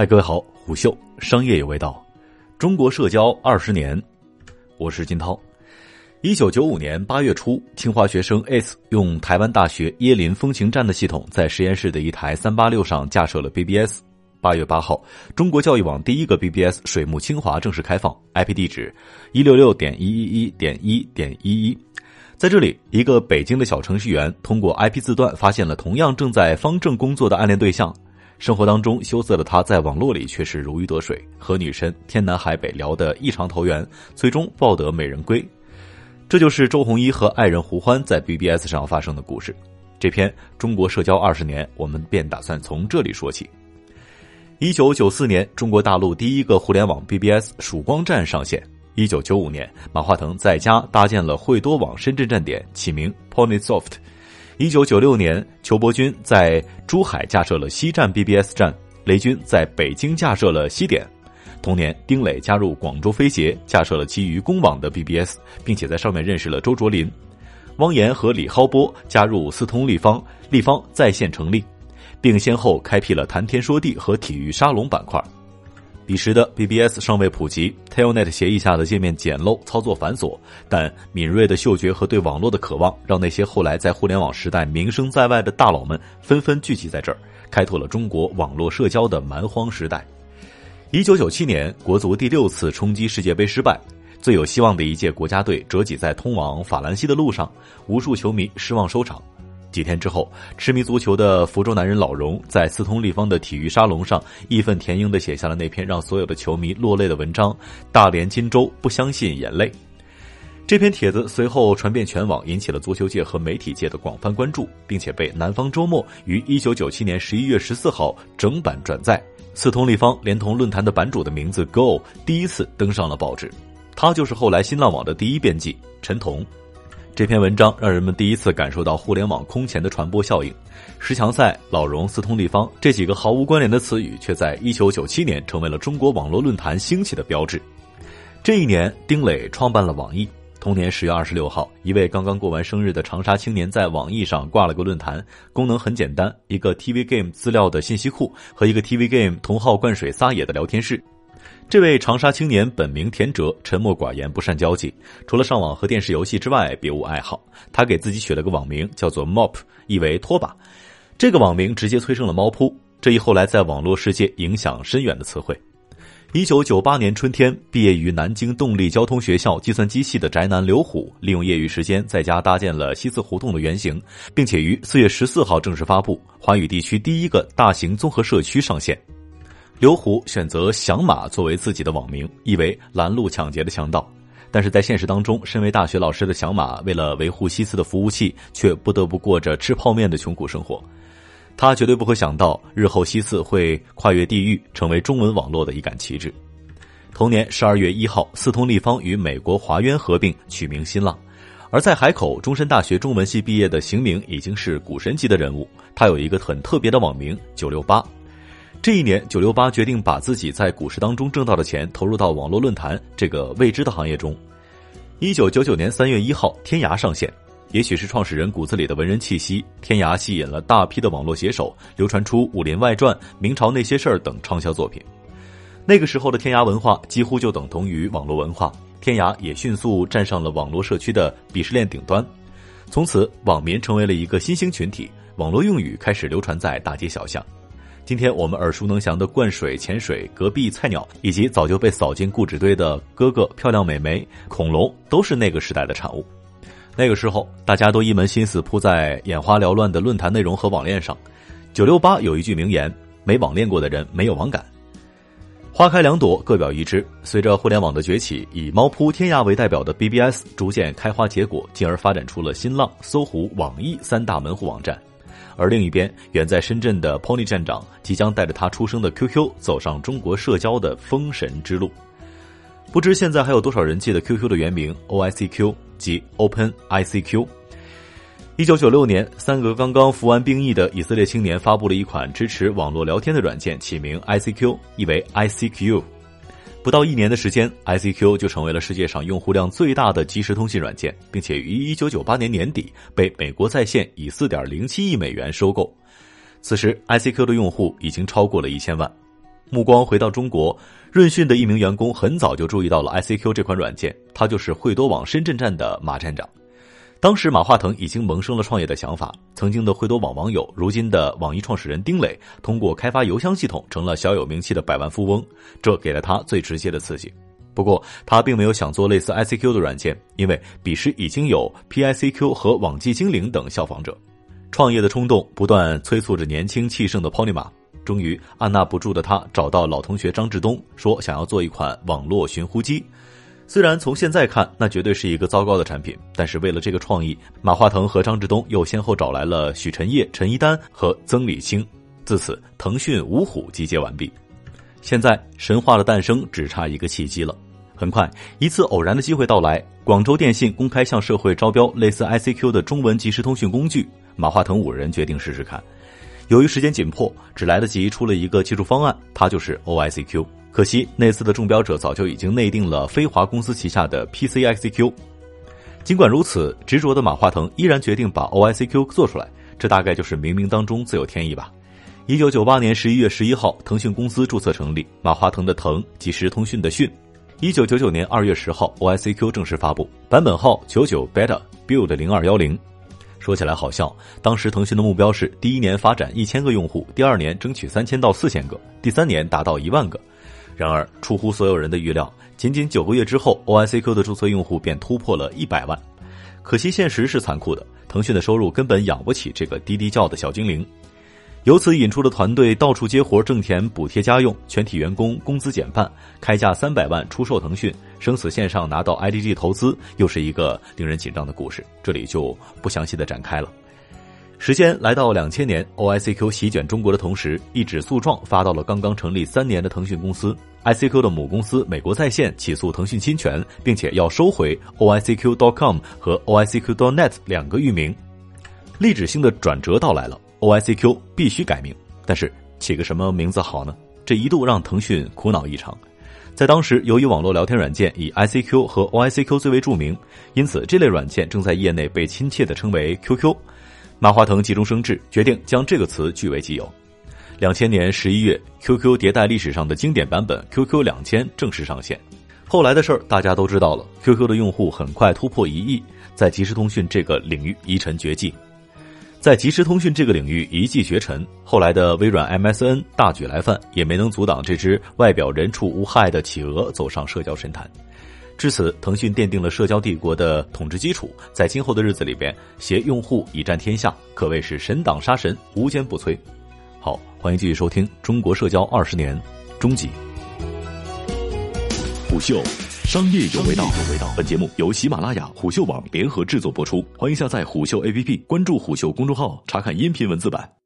嗨，各位好，虎嗅商业有味道，中国社交二十年，我是金涛。一九九五年八月初，清华学生 S 用台湾大学椰林风情站的系统，在实验室的一台三八六上架设了 BBS。八月八号，中国教育网第一个 BBS 水木清华正式开放，IP 地址一六六点一一一点一点一一。在这里，一个北京的小程序员通过 IP 字段发现了同样正在方正工作的暗恋对象。生活当中羞涩的他，在网络里却是如鱼得水，和女神天南海北聊得异常投缘，最终抱得美人归。这就是周鸿祎和爱人胡欢在 BBS 上发生的故事。这篇《中国社交二十年》，我们便打算从这里说起。一九九四年，中国大陆第一个互联网 BBS 曙光站上线。一九九五年，马化腾在家搭建了惠多网深圳站点，起名 PonySoft。一九九六年，裘伯军在珠海架设了西站 BBS 站，雷军在北京架设了西点。同年，丁磊加入广州飞协，架设了基于公网的 BBS，并且在上面认识了周卓林。汪岩和李浩波加入四通立方，立方在线成立，并先后开辟了谈天说地和体育沙龙板块。彼时的 BBS 尚未普及，Telnet 协议下的界面简陋，操作繁琐，但敏锐的嗅觉和对网络的渴望，让那些后来在互联网时代名声在外的大佬们纷纷聚集在这儿，开拓了中国网络社交的蛮荒时代。一九九七年，国足第六次冲击世界杯失败，最有希望的一届国家队折戟在通往法兰西的路上，无数球迷失望收场。几天之后，痴迷足球的福州男人老荣在四通立方的体育沙龙上义愤填膺地写下了那篇让所有的球迷落泪的文章《大连金州不相信眼泪》。这篇帖子随后传遍全网，引起了足球界和媒体界的广泛关注，并且被南方周末于一九九七年十一月十四号整版转载。四通立方连同论坛的版主的名字 “Go” 第一次登上了报纸，他就是后来新浪网的第一编辑陈彤。这篇文章让人们第一次感受到互联网空前的传播效应。十强赛、老荣、四通立方这几个毫无关联的词语，却在一九九七年成为了中国网络论坛兴起的标志。这一年，丁磊创办了网易。同年十月二十六号，一位刚刚过完生日的长沙青年在网易上挂了个论坛，功能很简单：一个 TV Game 资料的信息库和一个 TV Game 同号灌水撒野的聊天室。这位长沙青年本名田哲，沉默寡言，不善交际，除了上网和电视游戏之外，别无爱好。他给自己取了个网名，叫做 Mop，意为拖把。这个网名直接催生了猫扑这一后来在网络世界影响深远的词汇。一九九八年春天，毕业于南京动力交通学校计算机系的宅男刘虎，利用业余时间在家搭建了西四胡同的原型，并且于四月十四号正式发布，华语地区第一个大型综合社区上线。刘虎选择“响马”作为自己的网名，意为拦路抢劫的强盗。但是在现实当中，身为大学老师的响马，为了维护西四的服务器，却不得不过着吃泡面的穷苦生活。他绝对不会想到，日后西四会跨越地域，成为中文网络的一杆旗帜。同年十二月一号，四通立方与美国华渊合并，取名新浪。而在海口中山大学中文系毕业的邢明，已经是股神级的人物。他有一个很特别的网名“九六八”。这一年，九六八决定把自己在股市当中挣到的钱投入到网络论坛这个未知的行业中。一九九九年三月一号，天涯上线。也许是创始人骨子里的文人气息，天涯吸引了大批的网络写手，流传出《武林外传》《明朝那些事儿》等畅销作品。那个时候的天涯文化几乎就等同于网络文化，天涯也迅速站上了网络社区的鄙视链顶端。从此，网民成为了一个新兴群体，网络用语开始流传在大街小巷。今天我们耳熟能详的灌水、潜水、隔壁菜鸟，以及早就被扫进固执堆的哥哥、漂亮美眉、恐龙，都是那个时代的产物。那个时候，大家都一门心思扑在眼花缭乱的论坛内容和网恋上。九六八有一句名言：“没网恋过的人没有网感。”花开两朵，各表一枝。随着互联网的崛起，以猫扑、天涯为代表的 BBS 逐渐开花结果，进而发展出了新浪、搜狐、网易三大门户网站。而另一边，远在深圳的 Pony 站长即将带着他出生的 QQ 走上中国社交的封神之路。不知现在还有多少人记得 QQ 的原名 OICQ 即 Open ICQ。一九九六年，三个刚刚服完兵役的以色列青年发布了一款支持网络聊天的软件，起名 ICQ，意为 ICQ。不到一年的时间，ICQ 就成为了世界上用户量最大的即时通信软件，并且于一九九八年年底被美国在线以四点零七亿美元收购。此时，ICQ 的用户已经超过了一千万。目光回到中国，润讯的一名员工很早就注意到了 ICQ 这款软件，他就是惠多网深圳站的马站长。当时马化腾已经萌生了创业的想法，曾经的惠多网网友，如今的网易创始人丁磊，通过开发邮箱系统成了小有名气的百万富翁，这给了他最直接的刺激。不过他并没有想做类似 ICQ 的软件，因为彼时已经有 PICQ 和网际精灵等效仿者。创业的冲动不断催促着年轻气盛的 Pony 马，终于按捺不住的他找到老同学张志东，说想要做一款网络寻呼机。虽然从现在看，那绝对是一个糟糕的产品，但是为了这个创意，马化腾和张志东又先后找来了许晨烨、陈一丹和曾理青，自此腾讯五虎集结完毕。现在神话的诞生只差一个契机了。很快，一次偶然的机会到来，广州电信公开向社会招标类似 ICQ 的中文即时通讯工具，马化腾五人决定试试看。由于时间紧迫，只来得及出了一个技术方案，它就是 OICQ。可惜那次的中标者早就已经内定了飞华公司旗下的 PCICQ。尽管如此，执着的马化腾依然决定把 OICQ 做出来，这大概就是冥冥当中自有天意吧。一九九八年十一月十一号，腾讯公司注册成立，马化腾的腾，即时通讯的讯。一九九九年二月十号，OICQ 正式发布，版本号九九 Beta Build 零二幺零。说起来好笑，当时腾讯的目标是第一年发展一千个用户，第二年争取三千到四千个，第三年达到一万个。然而，出乎所有人的预料，仅仅九个月之后，OICQ 的注册用户便突破了一百万。可惜现实是残酷的，腾讯的收入根本养不起这个滴滴叫的小精灵。由此引出的团队到处接活挣钱补贴家用，全体员工工资减半，开价三百万出售腾讯，生死线上拿到 IDG 投资，又是一个令人紧张的故事。这里就不详细的展开了。时间来到两千年，OICQ 席卷中国的同时，一纸诉状发到了刚刚成立三年的腾讯公司。ICQ 的母公司美国在线起诉腾讯侵权，并且要收回 OICQ.com 和 OICQ.net 两个域名。历史性的转折到来了，OICQ 必须改名，但是起个什么名字好呢？这一度让腾讯苦恼异常。在当时，由于网络聊天软件以 ICQ 和 OICQ 最为著名，因此这类软件正在业内被亲切的称为 QQ。马化腾急中生智，决定将这个词据为己有。两千年十一月，QQ 迭代历史上的经典版本 QQ 两千正式上线。后来的事儿大家都知道了，QQ 的用户很快突破一亿，在即时通讯这个领域一沉绝迹。在即时通讯这个领域一骑绝尘，后来的微软 MSN 大举来犯，也没能阻挡这只外表人畜无害的企鹅走上社交神坛。至此，腾讯奠定了社交帝国的统治基础，在今后的日子里边，携用户以战天下，可谓是神挡杀神，无坚不摧。好，欢迎继续收听《中国社交二十年》终极虎嗅，商业有味道。本节目由喜马拉雅、虎嗅网联合制作播出，欢迎下载虎嗅 APP，关注虎嗅公众号，查看音频文字版。